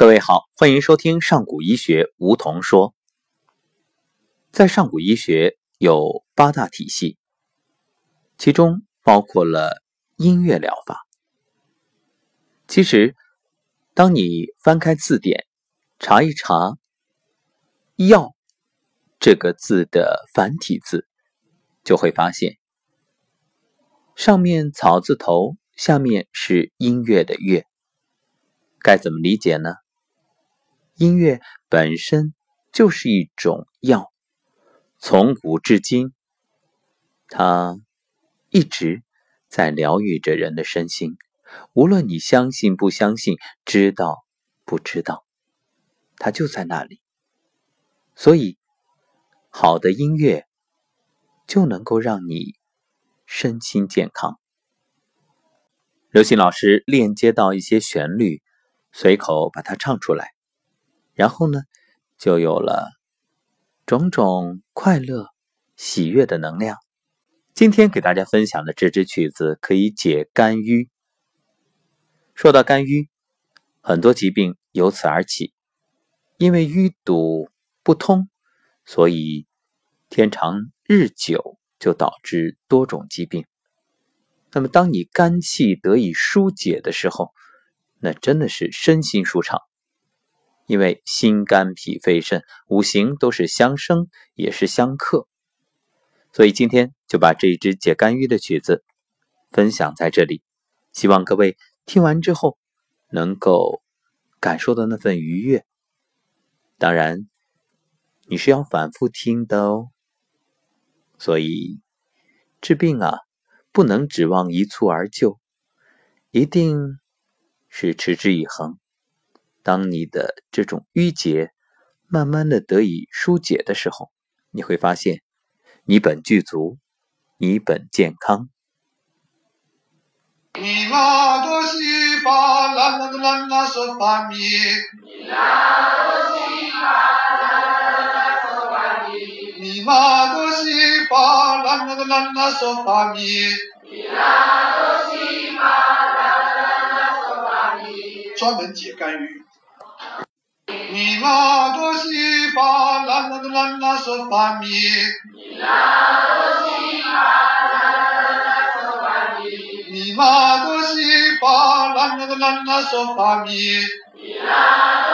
各位好，欢迎收听上古医学梧桐说。在上古医学有八大体系，其中包括了音乐疗法。其实，当你翻开字典，查一查“药”这个字的繁体字，就会发现，上面草字头，下面是音乐的“乐”。该怎么理解呢？音乐本身就是一种药，从古至今，它一直在疗愈着人的身心。无论你相信不相信，知道不知道，它就在那里。所以，好的音乐就能够让你身心健康。刘鑫老师链接到一些旋律，随口把它唱出来。然后呢，就有了种种快乐、喜悦的能量。今天给大家分享的这支曲子可以解肝郁。说到肝郁，很多疾病由此而起，因为淤堵不通，所以天长日久就导致多种疾病。那么，当你肝气得以疏解的时候，那真的是身心舒畅。因为心、肝、脾、肺、肾五行都是相生，也是相克，所以今天就把这一支解肝郁的曲子分享在这里，希望各位听完之后能够感受到那份愉悦。当然，你是要反复听的哦。所以治病啊，不能指望一蹴而就，一定是持之以恒。当你的这种淤结慢慢的得以疏解的时候，你会发现，你本具足，你本健康。专门解肝郁。咪拉哆西巴啦啦啦啦嗦发咪，咪拉哆西巴啦啦啦啦嗦发咪，咪拉哆西巴啦啦啦啦嗦发咪，咪拉。